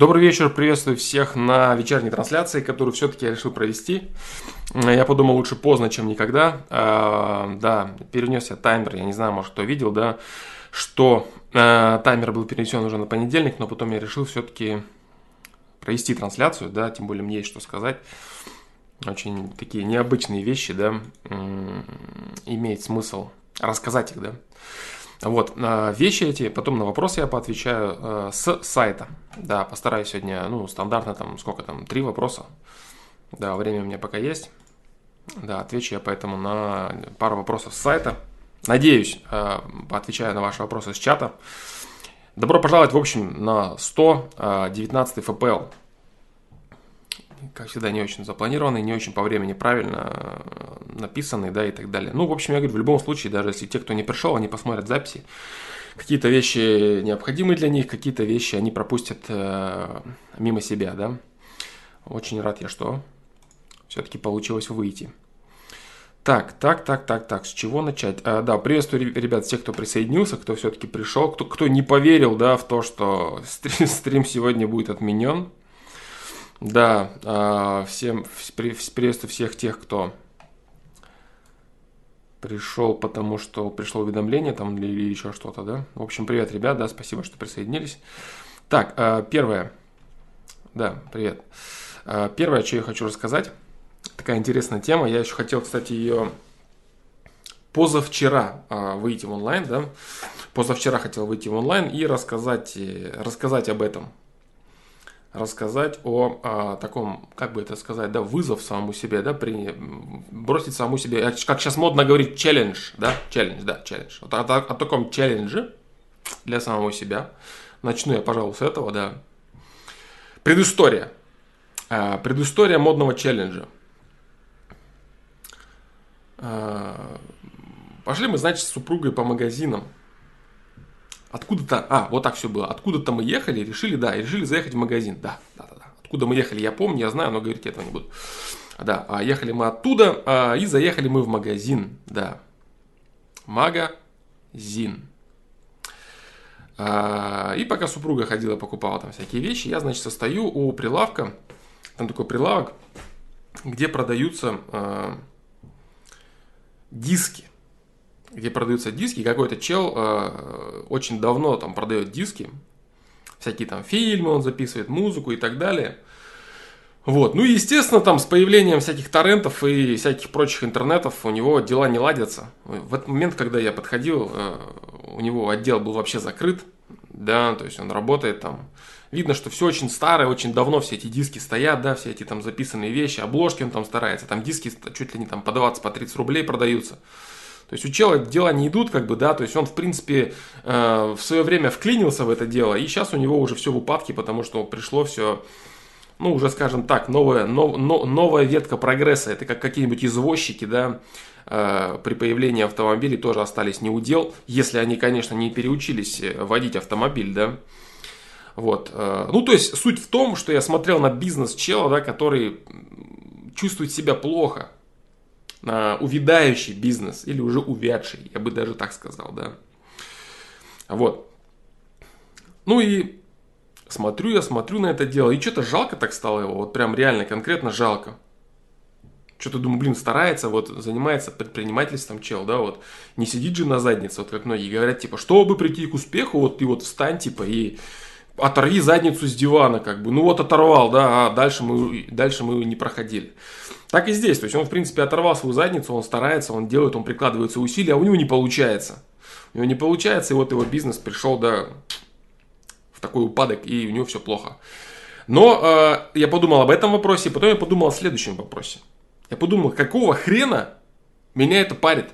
Добрый вечер, приветствую всех на вечерней трансляции, которую все-таки я решил провести. Я подумал, лучше поздно, чем никогда. А, да, перенес я таймер, я не знаю, может, кто видел, да, что а, таймер был перенесен уже на понедельник, но потом я решил все-таки провести трансляцию, да, тем более мне есть что сказать. Очень такие необычные вещи, да, имеет смысл рассказать их, да. Вот, а, вещи эти, потом на вопросы я поотвечаю э, с сайта. Да, постараюсь сегодня, ну, стандартно там, сколько там, три вопроса. Да, время у меня пока есть. Да, отвечу я поэтому на пару вопросов с сайта. Надеюсь, э, поотвечаю на ваши вопросы с чата. Добро пожаловать, в общем, на 119 FPL как всегда, не очень запланированный, не очень по времени правильно э, написанный, да, и так далее. Ну, в общем, я говорю, в любом случае, даже если те, кто не пришел, они посмотрят записи, какие-то вещи необходимы для них, какие-то вещи они пропустят э, мимо себя, да. Очень рад я, что все-таки получилось выйти. Так, так, так, так, так, с чего начать? А, да, приветствую, ребят, тех, кто присоединился, кто все-таки пришел, кто, кто не поверил, да, в то, что стрим, стрим сегодня будет отменен. Да, а, всем приветствую всех тех, кто пришел, потому что пришло уведомление там или еще что-то, да. В общем, привет, ребят, да, спасибо, что присоединились. Так, а, первое. Да, привет. А, первое, что я хочу рассказать, такая интересная тема. Я еще хотел, кстати, ее позавчера выйти в онлайн, да. Позавчера хотел выйти в онлайн и рассказать, рассказать об этом рассказать о, о таком, как бы это сказать, да, вызов самому себе, да, при, бросить самому себе, как сейчас модно говорить, челлендж, да, челлендж, да, челлендж. Вот о, о, о таком челлендже для самого себя. Начну я, пожалуй, с этого, да. Предыстория. А, предыстория модного челленджа. А, пошли мы, значит, с супругой по магазинам. Откуда-то, а, вот так все было. Откуда-то мы ехали, решили, да, решили заехать в магазин. Да, да, да, да. Откуда мы ехали, я помню, я знаю, но говорить этого не буду. Да, а ехали мы оттуда, а, и заехали мы в магазин, да. Магазин. А, и пока супруга ходила, покупала там всякие вещи, я, значит, состою у прилавка, там такой прилавок, где продаются а, диски где продаются диски, какой-то чел э, очень давно там продает диски, всякие там фильмы он записывает, музыку и так далее. Вот. Ну и, естественно, там с появлением всяких торрентов и всяких прочих интернетов у него дела не ладятся. В этот момент, когда я подходил, э, у него отдел был вообще закрыт, да, то есть он работает там. Видно, что все очень старое, очень давно все эти диски стоят, да, все эти там записанные вещи, обложки он там старается, там диски чуть ли не там по 20, по 30 рублей продаются. То есть у чела дела не идут, как бы, да, то есть он, в принципе, э, в свое время вклинился в это дело, и сейчас у него уже все в упадке, потому что пришло все, ну, уже, скажем так, новая, нов, но, новая ветка прогресса. Это как какие-нибудь извозчики, да, э, при появлении автомобилей тоже остались не удел, если они, конечно, не переучились э, водить автомобиль, да. Вот. Э, ну, то есть, суть в том, что я смотрел на бизнес чела, да, который чувствует себя плохо, увядающий бизнес или уже увядший, я бы даже так сказал, да. Вот. Ну и смотрю я, смотрю на это дело, и что-то жалко так стало его, вот прям реально, конкретно жалко. Что-то думаю, блин, старается, вот занимается предпринимательством чел, да, вот не сидит же на заднице, вот как многие говорят, типа, чтобы прийти к успеху, вот ты вот встань, типа, и оторви задницу с дивана, как бы, ну вот оторвал, да, а дальше мы, дальше мы не проходили. Так и здесь, то есть он, в принципе, оторвал свою задницу, он старается, он делает, он прикладывает свои усилия, а у него не получается. У него не получается, и вот его бизнес пришел, да, в такой упадок, и у него все плохо. Но э, я подумал об этом вопросе, потом я подумал о следующем вопросе. Я подумал, какого хрена меня это парит?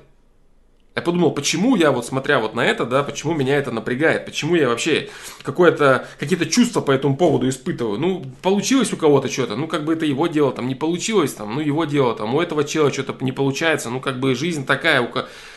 Я подумал, почему я вот смотря вот на это, да, почему меня это напрягает, почему я вообще какое-то, какие-то чувства по этому поводу испытываю. Ну, получилось у кого-то что-то, ну, как бы это его дело, там, не получилось, там, ну, его дело, там, у этого чела что-то не получается, ну, как бы жизнь такая, у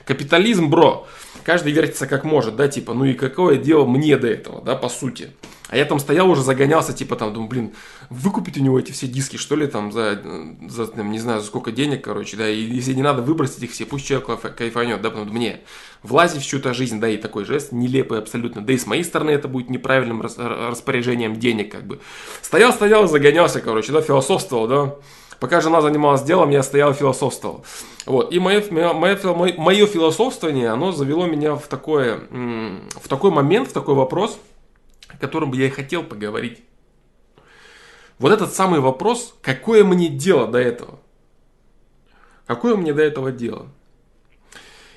капитализм, бро, каждый вертится как может, да, типа, ну, и какое дело мне до этого, да, по сути. А я там стоял уже, загонялся, типа там, думаю, блин, выкупить у него эти все диски, что ли, там, за, за там, не знаю, за сколько денег, короче, да, и если не надо выбросить их все, пусть человек кайфанет, да, потому мне влазить в чью-то жизнь, да, и такой жест нелепый абсолютно, да и с моей стороны это будет неправильным распоряжением денег, как бы. Стоял, стоял, загонялся, короче, да, философствовал, да, Пока жена занималась делом, я стоял и философствовал. Вот. И мое, мое, мое, мое философствование, оно завело меня в, такое, в такой момент, в такой вопрос – о котором бы я и хотел поговорить. Вот этот самый вопрос, какое мне дело до этого? Какое мне до этого дело?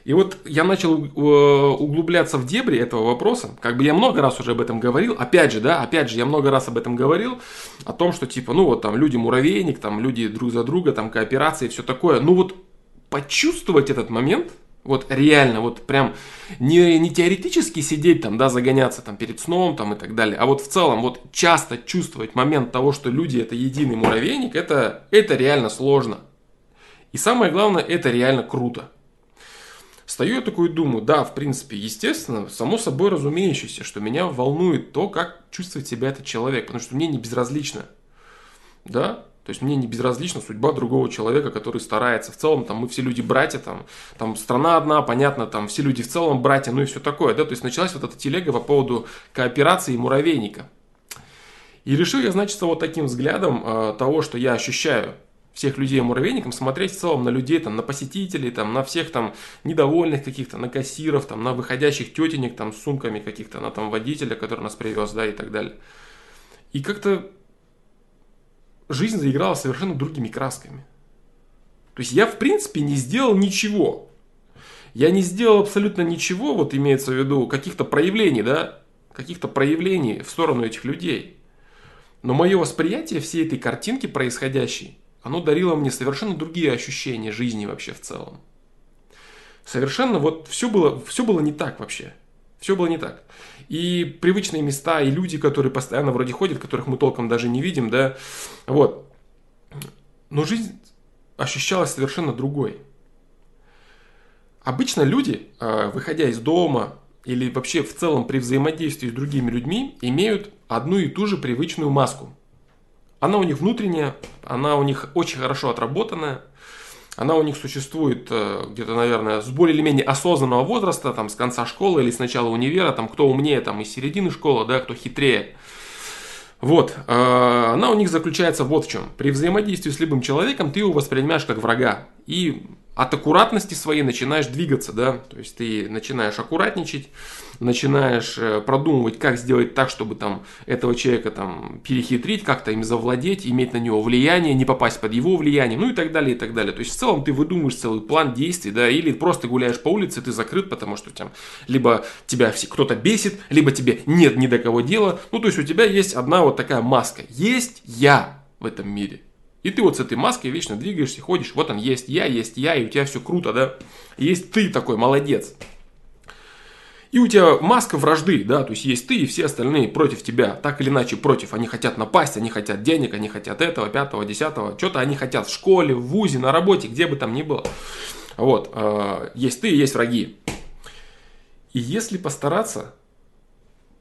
И вот я начал э, углубляться в дебри этого вопроса. Как бы я много раз уже об этом говорил. Опять же, да, опять же, я много раз об этом говорил. О том, что типа, ну вот там люди муравейник, там люди друг за друга, там кооперация и все такое. Ну вот почувствовать этот момент – вот реально, вот прям не, не теоретически сидеть там, да, загоняться там перед сном там и так далее, а вот в целом вот часто чувствовать момент того, что люди это единый муравейник, это, это реально сложно. И самое главное, это реально круто. Стою я такой и думаю, да, в принципе, естественно, само собой разумеющееся, что меня волнует то, как чувствует себя этот человек, потому что мне не безразлично. Да, то есть мне не безразлична судьба другого человека, который старается. В целом, там мы все люди братья, там, там страна одна, понятно, там все люди в целом братья, ну и все такое. Да? То есть началась вот эта телега по поводу кооперации и муравейника. И решил я, значит, вот таким взглядом э, того, что я ощущаю всех людей муравейником, смотреть в целом на людей, там, на посетителей, там, на всех там недовольных каких-то, на кассиров, там, на выходящих тетенек там, с сумками каких-то, на там водителя, который нас привез, да, и так далее. И как-то жизнь заиграла совершенно другими красками. То есть я, в принципе, не сделал ничего. Я не сделал абсолютно ничего, вот имеется в виду каких-то проявлений, да, каких-то проявлений в сторону этих людей. Но мое восприятие всей этой картинки происходящей, оно дарило мне совершенно другие ощущения жизни вообще в целом. Совершенно вот все было, все было не так вообще. Все было не так. И привычные места, и люди, которые постоянно вроде ходят, которых мы толком даже не видим, да, вот. Но жизнь ощущалась совершенно другой. Обычно люди, а, выходя из дома или вообще в целом при взаимодействии с другими людьми, имеют одну и ту же привычную маску. Она у них внутренняя, она у них очень хорошо отработанная, она у них существует э, где-то, наверное, с более или менее осознанного возраста, там, с конца школы или с начала универа, там, кто умнее, там, из середины школы, да, кто хитрее. Вот, э, она у них заключается вот в чем. При взаимодействии с любым человеком ты его воспринимаешь как врага. И от аккуратности своей начинаешь двигаться, да, то есть ты начинаешь аккуратничать, начинаешь э, продумывать, как сделать так, чтобы там этого человека там перехитрить, как-то им завладеть, иметь на него влияние, не попасть под его влияние, ну и так далее, и так далее. То есть в целом ты выдумываешь целый план действий, да, или просто гуляешь по улице, ты закрыт, потому что там либо тебя кто-то бесит, либо тебе нет ни до кого дела, ну то есть у тебя есть одна вот такая маска, есть я в этом мире – и ты вот с этой маской вечно двигаешься, ходишь, вот он есть я, есть я, и у тебя все круто, да? Есть ты такой, молодец. И у тебя маска вражды, да, то есть есть ты и все остальные против тебя, так или иначе против. Они хотят напасть, они хотят денег, они хотят этого, пятого, десятого, что-то они хотят в школе, в вузе, на работе, где бы там ни было. Вот, э, есть ты и есть враги. И если постараться,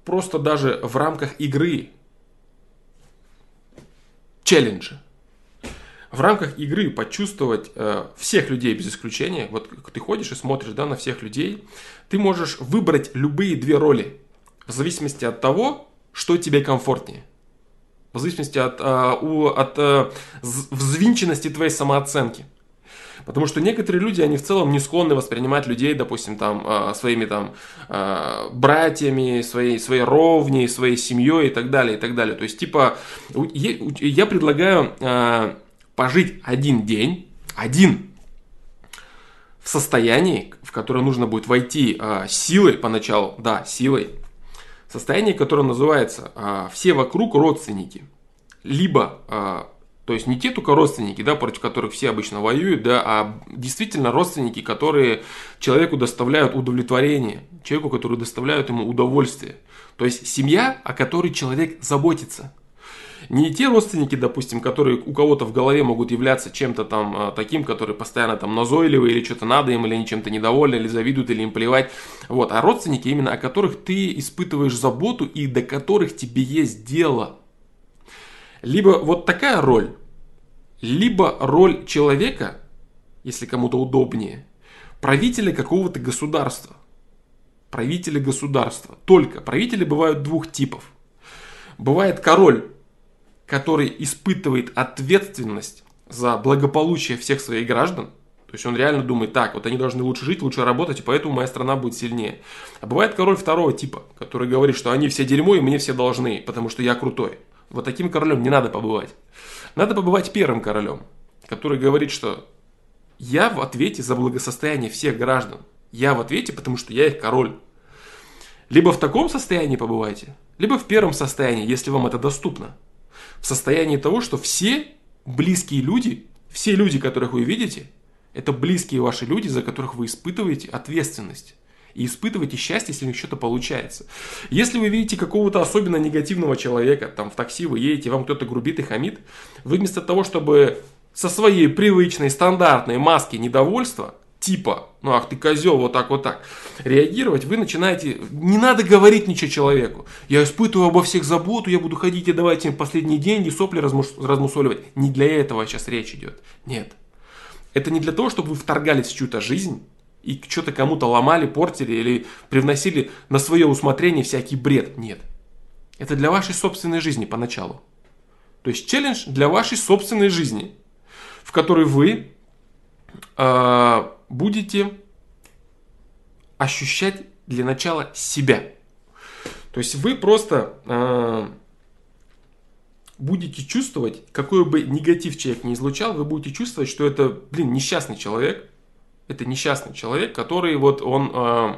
просто даже в рамках игры, челленджа, в рамках игры почувствовать э, всех людей без исключения, вот ты ходишь и смотришь да, на всех людей, ты можешь выбрать любые две роли в зависимости от того, что тебе комфортнее. В зависимости от, э, у, от э, взвинченности твоей самооценки. Потому что некоторые люди, они в целом не склонны воспринимать людей, допустим, там, э, своими там э, братьями, своей, своей ровней, своей семьей и так далее, и так далее. То есть, типа, я предлагаю э, пожить один день, один, в состоянии, в которое нужно будет войти э, силой поначалу, да, силой, состояние, которое называется э, «все вокруг родственники». Либо, э, то есть не те только родственники, да, против которых все обычно воюют, да, а действительно родственники, которые человеку доставляют удовлетворение, человеку, который доставляют ему удовольствие. То есть семья, о которой человек заботится. Не те родственники, допустим, которые у кого-то в голове могут являться чем-то там а, таким, который постоянно там назойливый или что-то надо им, или они чем-то недовольны, или завидуют, или им плевать. Вот. А родственники именно, о которых ты испытываешь заботу и до которых тебе есть дело. Либо вот такая роль, либо роль человека, если кому-то удобнее, правителя какого-то государства. Правители государства. Только правители бывают двух типов. Бывает король, который испытывает ответственность за благополучие всех своих граждан, то есть он реально думает, так, вот они должны лучше жить, лучше работать, и поэтому моя страна будет сильнее. А бывает король второго типа, который говорит, что они все дерьмо, и мне все должны, потому что я крутой. Вот таким королем не надо побывать. Надо побывать первым королем, который говорит, что я в ответе за благосостояние всех граждан. Я в ответе, потому что я их король. Либо в таком состоянии побывайте, либо в первом состоянии, если вам это доступно. В состоянии того, что все близкие люди, все люди, которых вы видите, это близкие ваши люди, за которых вы испытываете ответственность. И испытываете счастье, если у них что-то получается. Если вы видите какого-то особенно негативного человека, там в такси вы едете, вам кто-то грубит и хамит, вы вместо того, чтобы со своей привычной стандартной маски недовольства типа, ну ах ты козел, вот так, вот так, реагировать, вы начинаете, не надо говорить ничего человеку. Я испытываю обо всех заботу, я буду ходить и давать им последние деньги, сопли размус, размусоливать. Не для этого сейчас речь идет. Нет. Это не для того, чтобы вы вторгались в чью-то жизнь и что-то кому-то ломали, портили или привносили на свое усмотрение всякий бред. Нет. Это для вашей собственной жизни поначалу. То есть челлендж для вашей собственной жизни, в которой вы э, будете ощущать для начала себя. То есть вы просто э, будете чувствовать, какой бы негатив человек не излучал, вы будете чувствовать, что это, блин, несчастный человек. Это несчастный человек, который вот он э,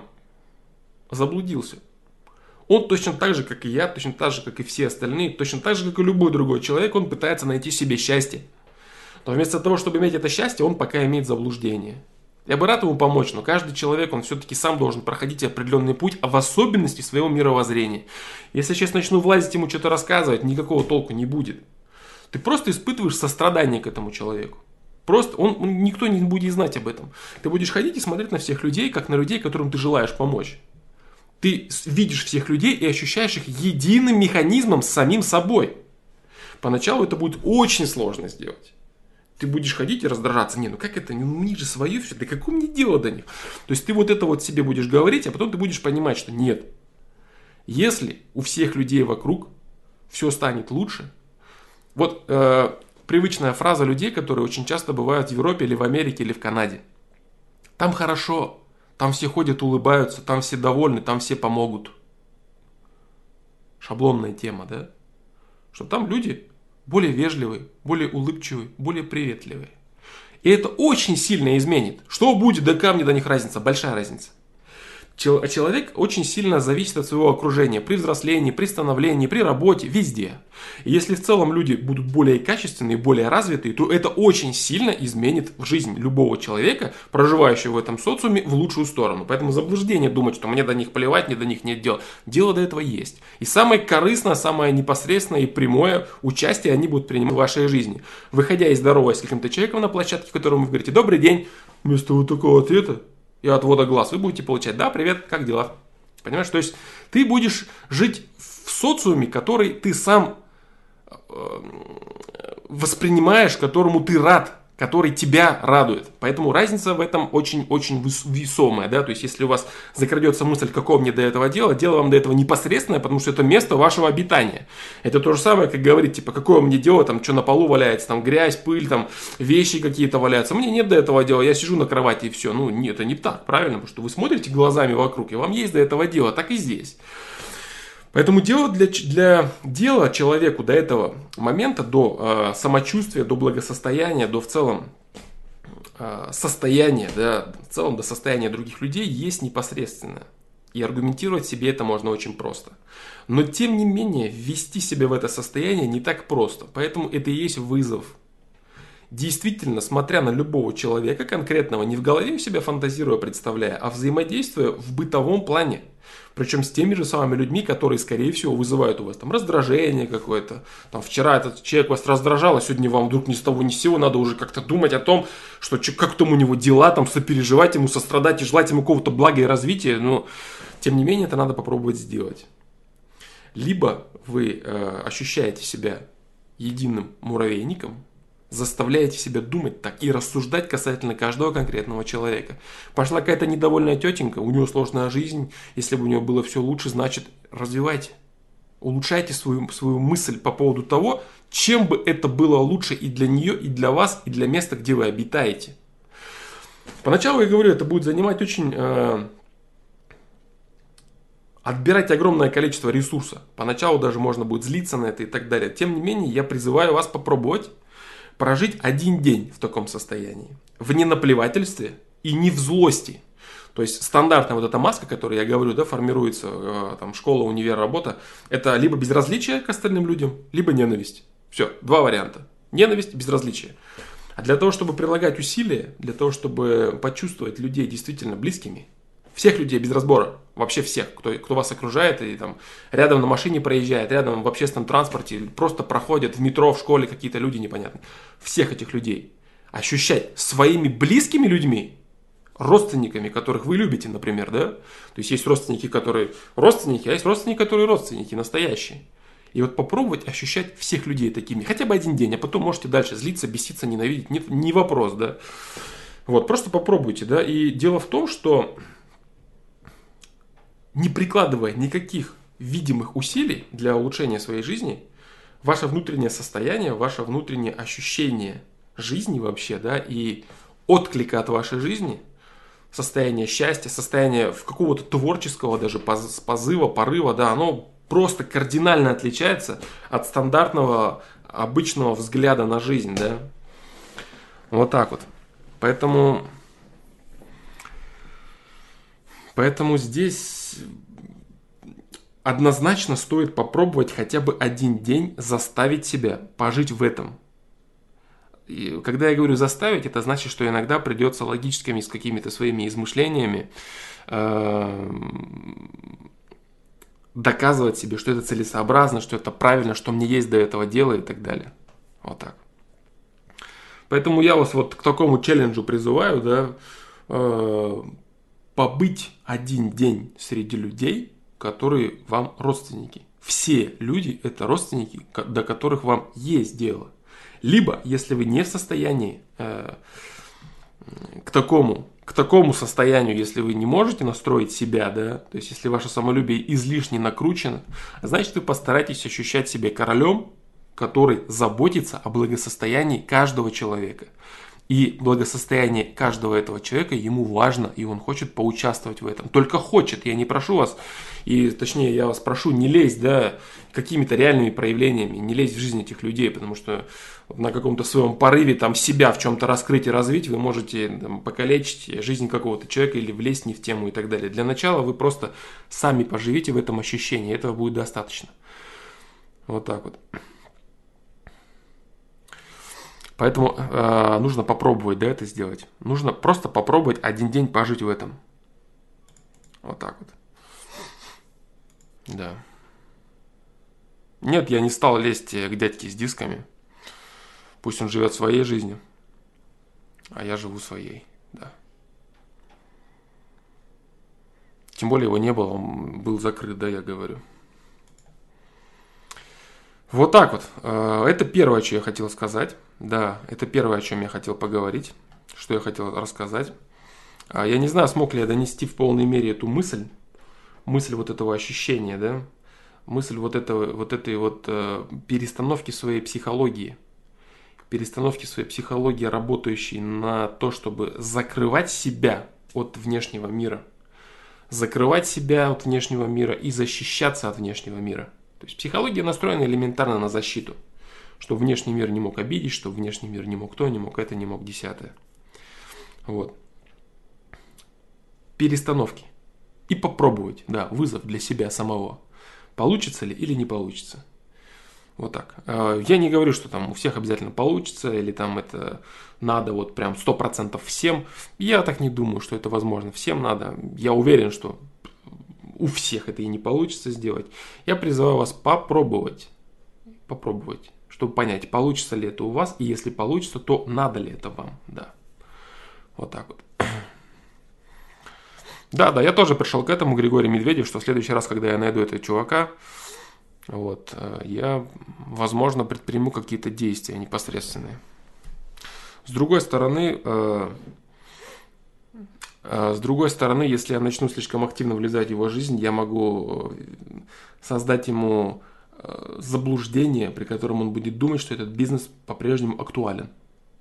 заблудился. Он точно так же, как и я, точно так же, как и все остальные, точно так же, как и любой другой человек, он пытается найти себе счастье. Но вместо того, чтобы иметь это счастье, он пока имеет заблуждение. Я бы рад ему помочь, но каждый человек, он все-таки сам должен проходить определенный путь, а в особенности своего мировоззрения. Если я сейчас начну влазить ему что-то рассказывать, никакого толку не будет. Ты просто испытываешь сострадание к этому человеку. Просто он, он, никто не будет знать об этом. Ты будешь ходить и смотреть на всех людей, как на людей, которым ты желаешь помочь. Ты видишь всех людей и ощущаешь их единым механизмом с самим собой. Поначалу это будет очень сложно сделать ты будешь ходить и раздражаться. Не, ну как это? Ну, них же свое все. Да какое мне дело до них? То есть ты вот это вот себе будешь говорить, а потом ты будешь понимать, что нет. Если у всех людей вокруг все станет лучше, вот э, привычная фраза людей, которые очень часто бывают в Европе или в Америке или в Канаде. Там хорошо, там все ходят, улыбаются, там все довольны, там все помогут. Шаблонная тема, да? Что там люди более вежливый, более улыбчивый, более приветливый. И это очень сильно изменит. Что будет до камня, до них разница, большая разница. Человек очень сильно зависит от своего окружения при взрослении, при становлении, при работе, везде. И если в целом люди будут более качественные, более развитые, то это очень сильно изменит жизнь любого человека, проживающего в этом социуме, в лучшую сторону. Поэтому заблуждение думать, что мне до них плевать, мне до них нет дела. Дело до этого есть. И самое корыстное, самое непосредственное и прямое участие они будут принимать в вашей жизни. Выходя из здоровой с каким-то человеком на площадке, которому вы говорите «Добрый день», вместо вот такого ответа и отвода глаз, вы будете получать «Да, привет, как дела?» Понимаешь? То есть ты будешь жить в социуме, который ты сам э, воспринимаешь, которому ты рад который тебя радует. Поэтому разница в этом очень-очень весомая. Да? То есть, если у вас закрадется мысль, какого мне до этого дела, дело вам до этого непосредственное, потому что это место вашего обитания. Это то же самое, как говорить, типа, какое мне дело, там, что на полу валяется, там, грязь, пыль, там, вещи какие-то валяются. Мне нет до этого дела, я сижу на кровати и все. Ну, нет, это не так, правильно? Потому что вы смотрите глазами вокруг, и вам есть до этого дела, так и здесь. Поэтому дело для, для дела человеку до этого момента, до э, самочувствия, до благосостояния, до в целом э, состояния, да, в целом до состояния других людей есть непосредственно. И аргументировать себе это можно очень просто. Но тем не менее, ввести себя в это состояние не так просто. Поэтому это и есть вызов. Действительно, смотря на любого человека конкретного, не в голове у себя фантазируя, представляя, а взаимодействуя в бытовом плане. Причем с теми же самыми людьми, которые, скорее всего, вызывают у вас там раздражение какое-то. Там вчера этот человек вас раздражал, а сегодня вам вдруг ни с того ни с сего надо уже как-то думать о том, что как там у него дела, там сопереживать ему, сострадать и желать ему какого-то блага и развития. Но, тем не менее, это надо попробовать сделать. Либо вы э, ощущаете себя единым муравейником, заставляете себя думать так и рассуждать касательно каждого конкретного человека. Пошла какая-то недовольная тетенька, у нее сложная жизнь, если бы у нее было все лучше, значит развивайте. Улучшайте свою, свою мысль по поводу того, чем бы это было лучше и для нее, и для вас, и для места, где вы обитаете. Поначалу, я говорю, это будет занимать очень... Э, отбирать огромное количество ресурса. Поначалу даже можно будет злиться на это и так далее. Тем не менее, я призываю вас попробовать прожить один день в таком состоянии. В ненаплевательстве и не в злости. То есть стандартная вот эта маска, которую я говорю, да, формируется, э, там, школа, универ, работа, это либо безразличие к остальным людям, либо ненависть. Все, два варианта. Ненависть, безразличие. А для того, чтобы прилагать усилия, для того, чтобы почувствовать людей действительно близкими, всех людей без разбора, вообще всех, кто, кто вас окружает и там рядом на машине проезжает, рядом в общественном транспорте, просто проходят в метро, в школе какие-то люди непонятные. Всех этих людей ощущать своими близкими людьми, родственниками, которых вы любите, например, да? То есть есть родственники, которые родственники, а есть родственники, которые родственники, настоящие. И вот попробовать ощущать всех людей такими, хотя бы один день, а потом можете дальше злиться, беситься, ненавидеть, не, не вопрос, да? Вот, просто попробуйте, да? И дело в том, что не прикладывая никаких видимых усилий для улучшения своей жизни, ваше внутреннее состояние, ваше внутреннее ощущение жизни вообще, да, и отклика от вашей жизни, состояние счастья, состояние в какого-то творческого даже позыва, порыва, да, оно просто кардинально отличается от стандартного обычного взгляда на жизнь, да. Вот так вот. Поэтому, поэтому здесь однозначно стоит попробовать хотя бы один день заставить себя пожить в этом. И когда я говорю заставить, это значит, что иногда придется логическими с какими-то своими измышлениями э, доказывать себе, что это целесообразно, что это правильно, что мне есть до этого дела и так далее. Вот так. Поэтому я вас вот к такому челленджу призываю, да, э, побыть один день среди людей, которые вам родственники. Все люди – это родственники, до которых вам есть дело. Либо, если вы не в состоянии э, к такому к такому состоянию, если вы не можете настроить себя, да, то есть если ваше самолюбие излишне накручено, значит вы постарайтесь ощущать себя королем, который заботится о благосостоянии каждого человека. И благосостояние каждого этого человека ему важно, и он хочет поучаствовать в этом. Только хочет, я не прошу вас, и точнее я вас прошу не лезть, да, какими-то реальными проявлениями, не лезть в жизнь этих людей, потому что на каком-то своем порыве там себя в чем-то раскрыть и развить, вы можете там, покалечить жизнь какого-то человека или влезть не в тему и так далее. Для начала вы просто сами поживите в этом ощущении, этого будет достаточно. Вот так вот. Поэтому э, нужно попробовать, да, это сделать. Нужно просто попробовать один день пожить в этом. Вот так вот. Да. Нет, я не стал лезть к дядьке с дисками. Пусть он живет своей жизнью, а я живу своей, да. Тем более его не было, он был закрыт, да, я говорю. Вот так вот. Э, это первое, что я хотел сказать. Да, это первое, о чем я хотел поговорить, что я хотел рассказать. А, я не знаю, смог ли я донести в полной мере эту мысль, мысль вот этого ощущения, да, мысль вот, этого, вот этой вот э, перестановки своей психологии, перестановки своей психологии, работающей на то, чтобы закрывать себя от внешнего мира, закрывать себя от внешнего мира и защищаться от внешнего мира – то есть психология настроена элементарно на защиту. Что внешний мир не мог обидеть, что внешний мир не мог то, не мог это, не мог десятое. Вот. Перестановки. И попробовать, да, вызов для себя самого. Получится ли или не получится. Вот так. Э, я не говорю, что там у всех обязательно получится, или там это надо вот прям 100% всем. Я так не думаю, что это возможно. Всем надо. Я уверен, что у всех это и не получится сделать. Я призываю вас попробовать. Попробовать, чтобы понять, получится ли это у вас, и если получится, то надо ли это вам. Да. Вот так вот. Да, да, я тоже пришел к этому, Григорий Медведев, что в следующий раз, когда я найду этого чувака, вот, э, я, возможно, предприму какие-то действия непосредственные. С другой стороны, э, э, с другой стороны, если я начну слишком активно влезать в его жизнь, я могу создать ему заблуждение, при котором он будет думать, что этот бизнес по-прежнему актуален.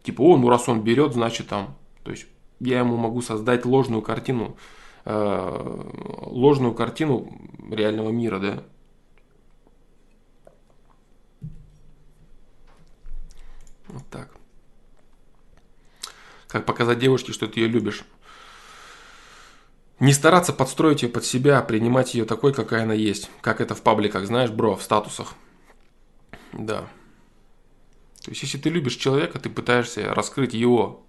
Типа, о, ну раз он берет, значит там. То есть я ему могу создать ложную картину, ложную картину реального мира, да. Вот так. Как показать девушке, что ты ее любишь. Не стараться подстроить ее под себя, принимать ее такой, какая она есть. Как это в пабликах, знаешь, бро, в статусах. Да. То есть, если ты любишь человека, ты пытаешься раскрыть его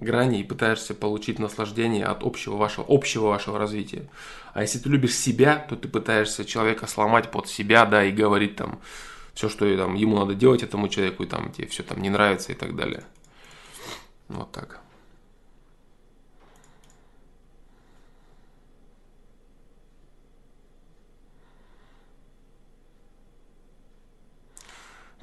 грани и пытаешься получить наслаждение от общего вашего, общего вашего развития. А если ты любишь себя, то ты пытаешься человека сломать под себя, да, и говорить там, все, что там, ему надо делать этому человеку, и там тебе все там не нравится и так далее. Вот так.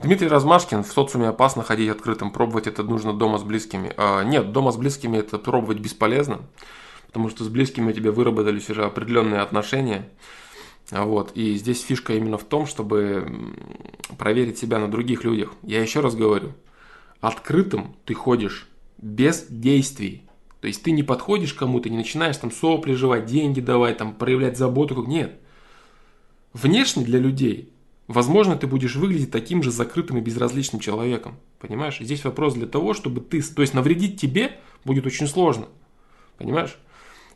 Дмитрий Размашкин, в социуме опасно ходить открытым, пробовать это нужно дома с близкими. А, нет, дома с близкими это пробовать бесполезно, потому что с близкими у тебя выработались уже определенные отношения. Вот. И здесь фишка именно в том, чтобы проверить себя на других людях. Я еще раз говорю, открытым ты ходишь без действий. То есть ты не подходишь кому-то, не начинаешь там сопли жевать, деньги давать, там проявлять заботу. Нет. Внешне для людей, возможно, ты будешь выглядеть таким же закрытым и безразличным человеком. Понимаешь? Здесь вопрос для того, чтобы ты... То есть навредить тебе будет очень сложно. Понимаешь?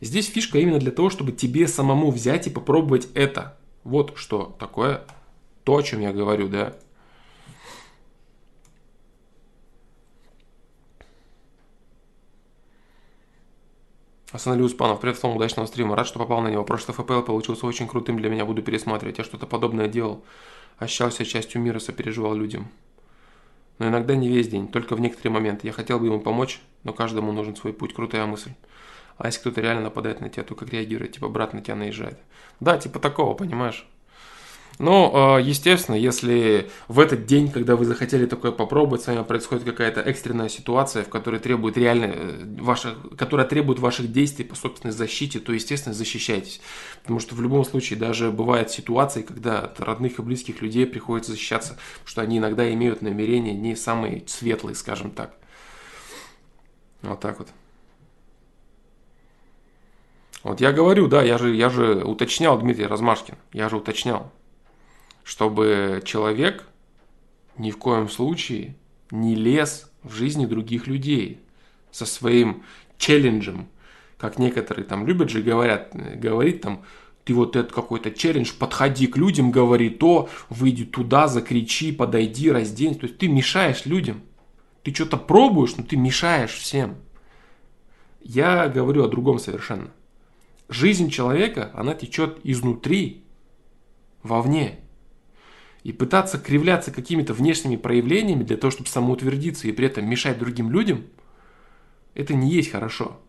Здесь фишка именно для того, чтобы тебе самому взять и попробовать это. Вот что такое то, о чем я говорю, да. Останови Успанов, привет, Флом, удачного стрима. Рад, что попал на него. Прошлый ФПЛ получился очень крутым для меня, буду пересматривать. Я что-то подобное делал. Ощущался частью мира, сопереживал людям. Но иногда не весь день, только в некоторые моменты. Я хотел бы ему помочь, но каждому нужен свой путь. Крутая мысль. А если кто-то реально нападает на тебя, то как реагировать? Типа брат на тебя наезжает. Да, типа такого, понимаешь? Но, естественно, если в этот день, когда вы захотели такое попробовать, с вами происходит какая-то экстренная ситуация, в которой требует реально э, ваших, которая требует ваших действий по собственной защите, то, естественно, защищайтесь. Потому что в любом случае даже бывают ситуации, когда от родных и близких людей приходится защищаться, что они иногда имеют намерения не самые светлые, скажем так. Вот так вот. Вот я говорю, да, я же, я же уточнял, Дмитрий Размашкин, я же уточнял, чтобы человек ни в коем случае не лез в жизни других людей со своим челленджем, как некоторые там любят же говорят, говорить там, ты вот этот какой-то челлендж, подходи к людям, говори то, выйди туда, закричи, подойди, разденься. То есть ты мешаешь людям. Ты что-то пробуешь, но ты мешаешь всем. Я говорю о другом совершенно. Жизнь человека, она течет изнутри, вовне. И пытаться кривляться какими-то внешними проявлениями для того, чтобы самоутвердиться и при этом мешать другим людям, это не есть хорошо.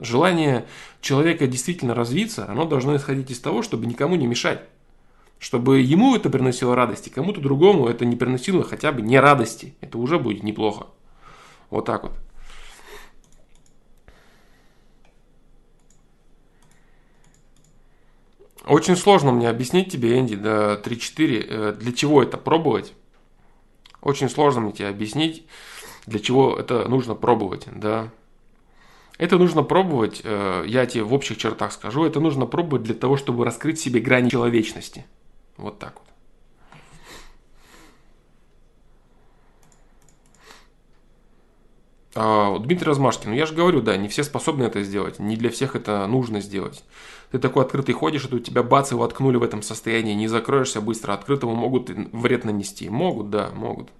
Желание человека действительно развиться, оно должно исходить из того, чтобы никому не мешать. Чтобы ему это приносило радости, кому-то другому это не приносило хотя бы не радости. Это уже будет неплохо. Вот так вот. Очень сложно мне объяснить тебе, Энди, до 3-4, э, для чего это пробовать. Очень сложно мне тебе объяснить, для чего это нужно пробовать, да. Это нужно пробовать, э, я тебе в общих чертах скажу, это нужно пробовать для того, чтобы раскрыть себе грани человечности. Вот так вот. Дмитрий Размашкин, ну я же говорю, да, не все способны это сделать, не для всех это нужно сделать. Ты такой открытый ходишь, и тут тебя бац, и воткнули в этом состоянии, не закроешься быстро, открытому могут вред нанести. Могут, да, могут.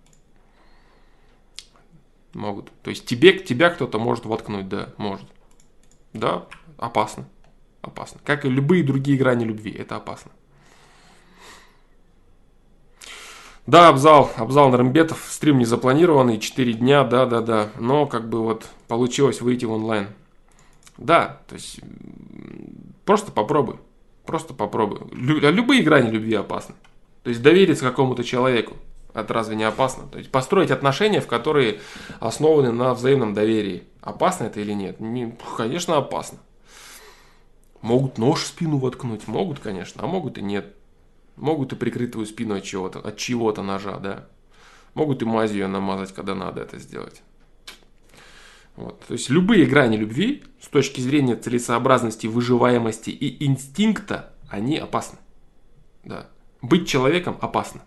Могут. То есть тебе, тебя кто-то может воткнуть, да, может. Да, опасно. Опасно. Как и любые другие грани любви, это опасно. Да, Абзал, Абзал Нарымбетов, стрим не запланированный, 4 дня, да, да, да, но как бы вот получилось выйти в онлайн. Да, то есть просто попробуй, просто попробуй. Лю, любые грани любви опасны. То есть довериться какому-то человеку, это разве не опасно? То есть построить отношения, в которые основаны на взаимном доверии. Опасно это или нет? Не, конечно, опасно. Могут нож в спину воткнуть, могут, конечно, а могут и нет. Могут и прикрыть твою спину от чего-то, от чего-то ножа, да. Могут и мазью ее намазать, когда надо это сделать. Вот. То есть любые грани любви с точки зрения целесообразности, выживаемости и инстинкта, они опасны. Да. Быть человеком опасно.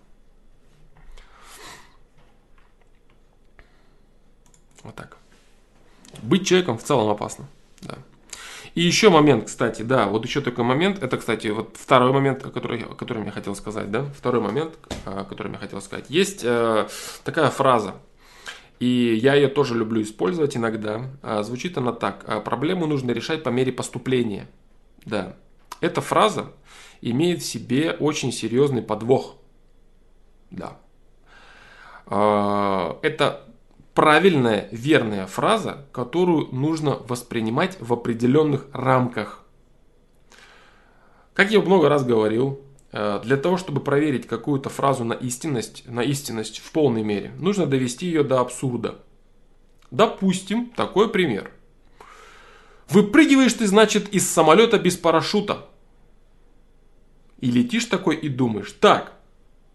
Вот так. Быть человеком в целом опасно. И еще момент, кстати, да, вот еще такой момент, это, кстати, вот второй момент, о котором, о котором я хотел сказать, да, второй момент, о котором я хотел сказать. Есть э, такая фраза, и я ее тоже люблю использовать иногда. А, звучит она так. «А проблему нужно решать по мере поступления. Да. Эта фраза имеет в себе очень серьезный подвох. Да. А, это правильная, верная фраза, которую нужно воспринимать в определенных рамках. Как я много раз говорил, э, для того, чтобы проверить какую-то фразу на истинность, на истинность в полной мере, нужно довести ее до абсурда. Допустим, такой пример. Выпрыгиваешь ты, значит, из самолета без парашюта. И летишь такой и думаешь, так,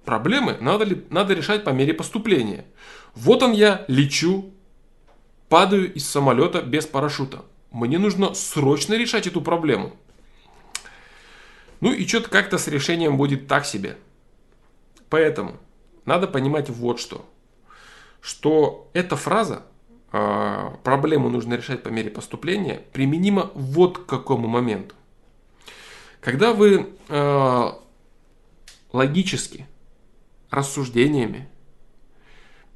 проблемы надо, ли, надо решать по мере поступления. Вот он я, лечу, падаю из самолета без парашюта. Мне нужно срочно решать эту проблему. Ну и что-то как-то с решением будет так себе. Поэтому надо понимать вот что. Что эта фраза э, проблему нужно решать по мере поступления применима вот к какому моменту. Когда вы э, логически, рассуждениями,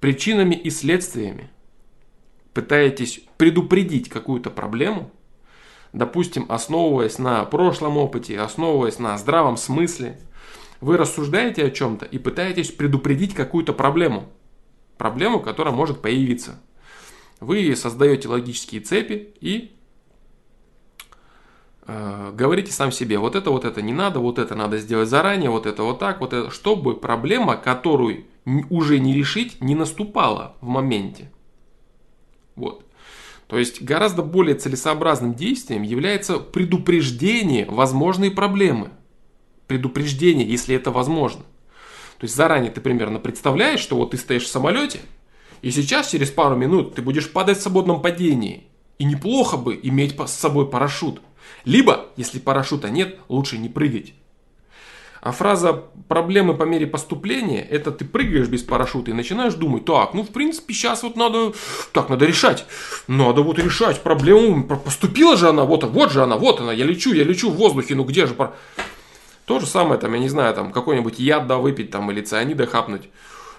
причинами и следствиями пытаетесь предупредить какую-то проблему, допустим, основываясь на прошлом опыте, основываясь на здравом смысле, вы рассуждаете о чем-то и пытаетесь предупредить какую-то проблему. Проблему, которая может появиться. Вы создаете логические цепи и говорите сам себе, вот это, вот это не надо, вот это надо сделать заранее, вот это вот так, вот это, чтобы проблема, которую уже не решить, не наступала в моменте. Вот. То есть гораздо более целесообразным действием является предупреждение возможной проблемы. Предупреждение, если это возможно. То есть заранее ты примерно представляешь, что вот ты стоишь в самолете, и сейчас через пару минут ты будешь падать в свободном падении. И неплохо бы иметь с собой парашют. Либо, если парашюта нет, лучше не прыгать. А фраза «проблемы по мере поступления» – это ты прыгаешь без парашюта и начинаешь думать, так, ну, в принципе, сейчас вот надо, так, надо решать, надо вот решать проблему, поступила же она, вот, вот же она, вот она, я лечу, я лечу в воздухе, ну, где же пар... То же самое, там, я не знаю, там, какой-нибудь яд, да, выпить, там, или цианида хапнуть.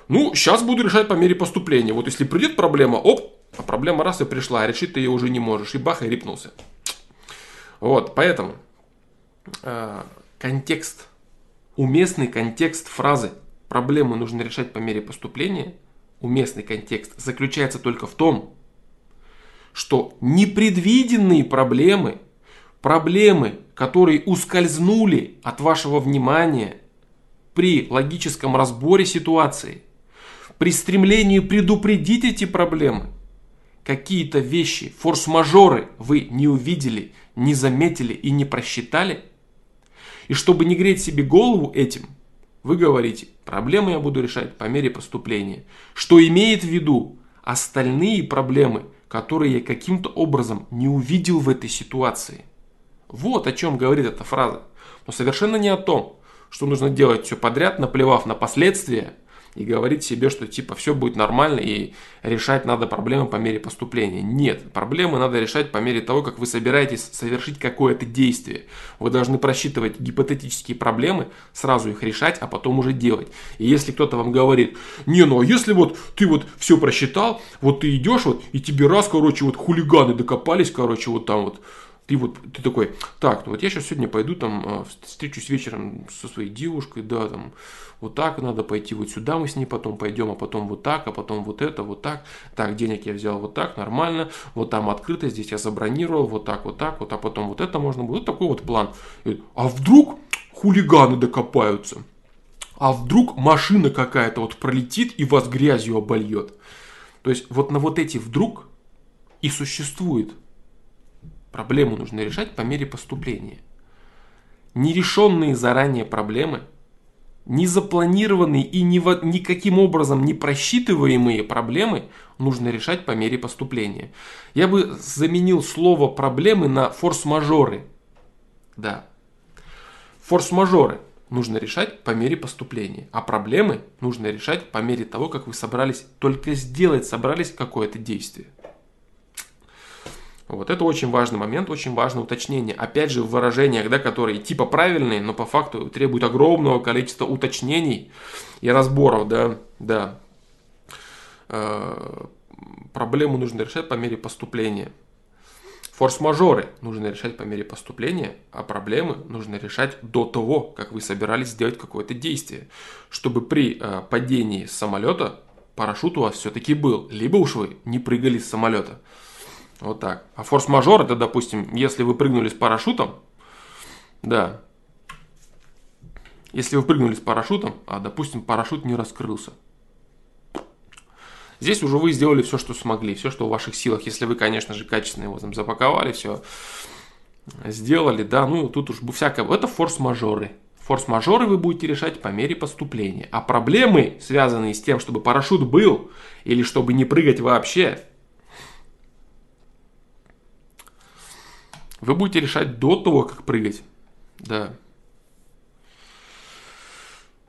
Ну, сейчас буду решать по мере поступления. Вот если придет проблема, оп, а проблема раз и пришла, а решить ты ее уже не можешь. И бах, и рипнулся. Вот, поэтому э, контекст уместный контекст фразы «проблему нужно решать по мере поступления», уместный контекст заключается только в том, что непредвиденные проблемы, проблемы, которые ускользнули от вашего внимания при логическом разборе ситуации, при стремлении предупредить эти проблемы, какие-то вещи, форс-мажоры вы не увидели, не заметили и не просчитали – и чтобы не греть себе голову этим, вы говорите, проблемы я буду решать по мере поступления. Что имеет в виду остальные проблемы, которые я каким-то образом не увидел в этой ситуации. Вот о чем говорит эта фраза. Но совершенно не о том, что нужно делать все подряд, наплевав на последствия, и говорить себе, что типа все будет нормально и решать надо проблемы по мере поступления. Нет, проблемы надо решать по мере того, как вы собираетесь совершить какое-то действие. Вы должны просчитывать гипотетические проблемы, сразу их решать, а потом уже делать. И если кто-то вам говорит, не, ну а если вот ты вот все просчитал, вот ты идешь вот, и тебе раз, короче, вот хулиганы докопались, короче, вот там вот ты вот, ты такой, так, ну вот я сейчас сегодня пойду там, а, встречусь вечером со своей девушкой, да, там, вот так надо пойти, вот сюда мы с ней потом пойдем, а потом вот так, а потом вот это, вот так, так, денег я взял вот так, нормально, вот там открыто, здесь я забронировал, вот так, вот так, вот, а потом вот это можно будет, вот такой вот план. А вдруг хулиганы докопаются? А вдруг машина какая-то вот пролетит и вас грязью обольет? То есть вот на вот эти вдруг и существует Проблему нужно решать по мере поступления. Нерешенные заранее проблемы, не запланированные и ни, никаким образом не просчитываемые проблемы нужно решать по мере поступления. Я бы заменил слово проблемы на форс-мажоры. Да. Форс-мажоры нужно решать по мере поступления, а проблемы нужно решать по мере того, как вы собрались только сделать, собрались какое-то действие. Вот это очень важный момент, очень важное уточнение. Опять же, в выражениях, да, которые типа правильные, но по факту требуют огромного количества уточнений и разборов, да, да. Э, проблему нужно решать по мере поступления. Форс-мажоры нужно решать по мере поступления, а проблемы нужно решать до того, как вы собирались сделать какое-то действие, чтобы при э, падении с самолета парашют у вас все-таки был, либо уж вы не прыгали с самолета. Вот так. А форс-мажор это, допустим, если вы прыгнули с парашютом, да, если вы прыгнули с парашютом, а, допустим, парашют не раскрылся. Здесь уже вы сделали все, что смогли, все, что в ваших силах, если вы, конечно же, качественно его там запаковали, все сделали, да, ну тут уж всякое, это форс-мажоры. Форс-мажоры вы будете решать по мере поступления. А проблемы, связанные с тем, чтобы парашют был, или чтобы не прыгать вообще, Вы будете решать до того, как прыгать. Да.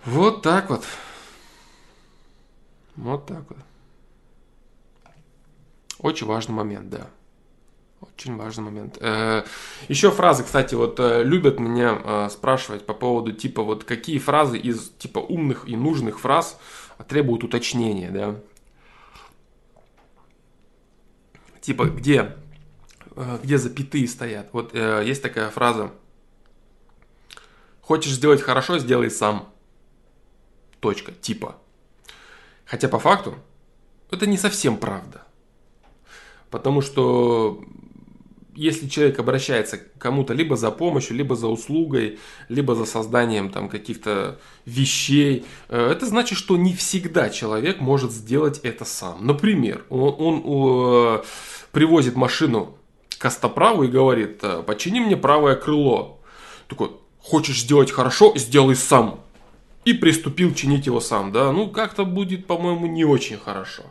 Вот так вот. Вот так вот. Очень важный момент, да. Очень важный момент. Э, еще фразы, кстати, вот э, любят меня э, спрашивать по поводу типа вот какие фразы из типа умных и нужных фраз требуют уточнения, да. Типа где где запятые стоят. Вот э, есть такая фраза. Хочешь сделать хорошо, сделай сам. Точка. Типа. Хотя по факту это не совсем правда. Потому что если человек обращается к кому-то либо за помощью, либо за услугой, либо за созданием там каких-то вещей, э, это значит, что не всегда человек может сделать это сам. Например, он, он э, привозит машину костоправу и говорит, «Э, почини мне правое крыло. Такой, хочешь сделать хорошо, сделай сам. И приступил чинить его сам, да, ну как-то будет, по-моему, не очень хорошо.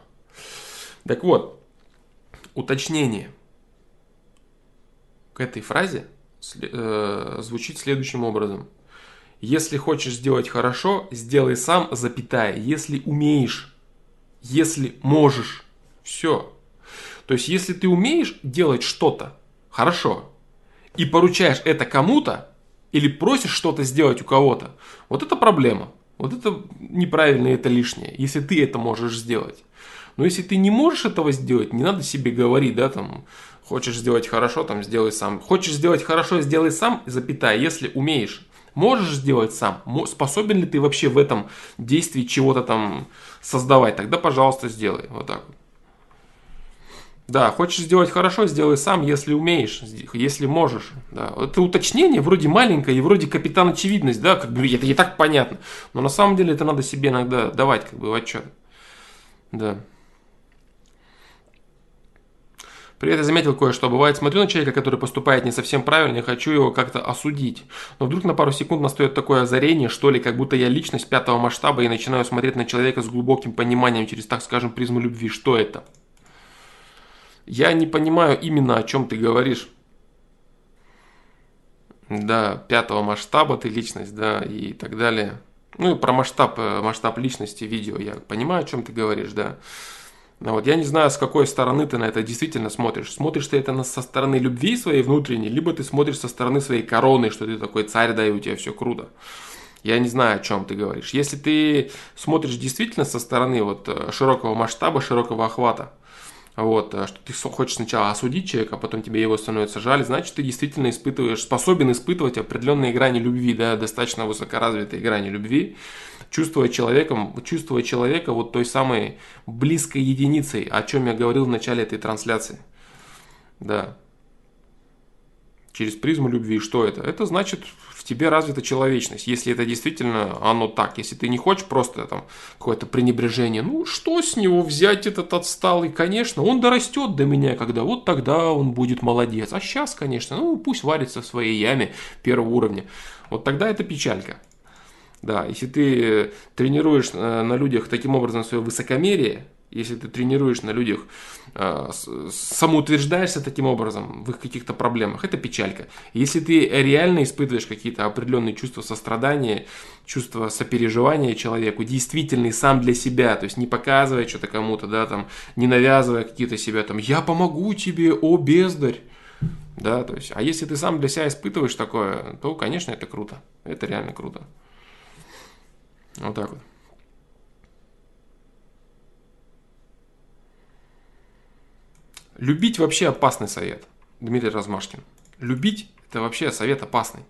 Так вот, уточнение к этой фразе э, звучит следующим образом. Если хочешь сделать хорошо, сделай сам, запятая. Если умеешь, если можешь, все. То есть, если ты умеешь делать что-то хорошо и поручаешь это кому-то или просишь что-то сделать у кого-то, вот это проблема. Вот это неправильно, это лишнее, если ты это можешь сделать. Но если ты не можешь этого сделать, не надо себе говорить, да, там, хочешь сделать хорошо, там, сделай сам. Хочешь сделать хорошо, сделай сам, запятая, если умеешь. Можешь сделать сам? Способен ли ты вообще в этом действии чего-то там создавать? Тогда, пожалуйста, сделай. Вот так вот. Да, хочешь сделать хорошо, сделай сам, если умеешь, если можешь. Да. Это уточнение вроде маленькое и вроде капитан очевидность, да, как бы это и так понятно. Но на самом деле это надо себе иногда давать как бы в отчет. Да. Привет, я заметил кое-что. Бывает, смотрю на человека, который поступает не совсем правильно, и хочу его как-то осудить. Но вдруг на пару секунд настает такое озарение, что ли, как будто я личность пятого масштаба и начинаю смотреть на человека с глубоким пониманием через, так скажем, призму любви. Что это? Я не понимаю именно, о чем ты говоришь. Да, пятого масштаба ты личность, да, и так далее. Ну и про масштаб, э, масштаб личности видео, я понимаю, о чем ты говоришь, да. Но вот я не знаю, с какой стороны ты на это действительно смотришь. Смотришь ты это со стороны любви своей внутренней, либо ты смотришь со стороны своей короны, что ты такой царь, да, и у тебя все круто. Я не знаю, о чем ты говоришь. Если ты смотришь действительно со стороны вот э, широкого масштаба, широкого охвата, вот, э, что ты хочешь сначала осудить человека, а потом тебе его становится жаль, значит, ты действительно испытываешь, способен испытывать определенные грани любви, да, достаточно высокоразвитые грани любви, чувствуя человеком, чувствуя человека вот той самой близкой единицей, о чем я говорил в начале этой трансляции. Да. Через призму любви. Что это? Это значит тебе развита человечность, если это действительно оно так. Если ты не хочешь просто там какое-то пренебрежение, ну что с него взять этот отсталый? Конечно, он дорастет до меня, когда вот тогда он будет молодец. А сейчас, конечно, ну пусть варится в своей яме первого уровня. Вот тогда это печалька. Да, если ты тренируешь э, на людях таким образом свое высокомерие, если ты тренируешь на людях, э, самоутверждаешься таким образом в их каких-то проблемах, это печалька. Если ты реально испытываешь какие-то определенные чувства сострадания, чувства сопереживания человеку, действительный сам для себя, то есть не показывая что-то кому-то, да, там, не навязывая какие-то себя, там, я помогу тебе, о бездарь, да, то есть, а если ты сам для себя испытываешь такое, то, конечно, это круто, это реально круто. Вот так вот. Любить вообще опасный совет, Дмитрий Размашкин. Любить – это вообще совет опасный.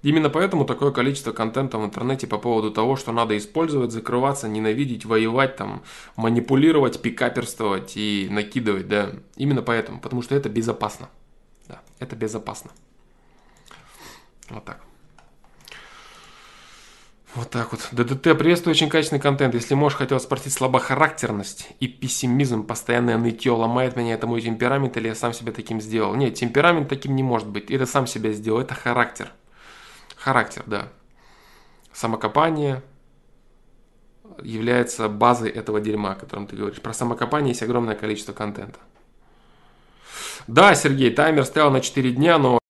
Именно поэтому такое количество контента в интернете по поводу того, что надо использовать, закрываться, ненавидеть, воевать, там, манипулировать, пикаперствовать и накидывать, да. Именно поэтому, потому что это безопасно. Да, это безопасно. Вот так. Вот так вот. ДДТ, приветствую, очень качественный контент. Если можешь, хотел спросить, слабохарактерность и пессимизм, постоянное нытье ломает меня, это мой темперамент или я сам себя таким сделал? Нет, темперамент таким не может быть. Это сам себя сделал, это характер. Характер, да. Самокопание является базой этого дерьма, о котором ты говоришь. Про самокопание есть огромное количество контента. Да, Сергей, таймер стоял на 4 дня, но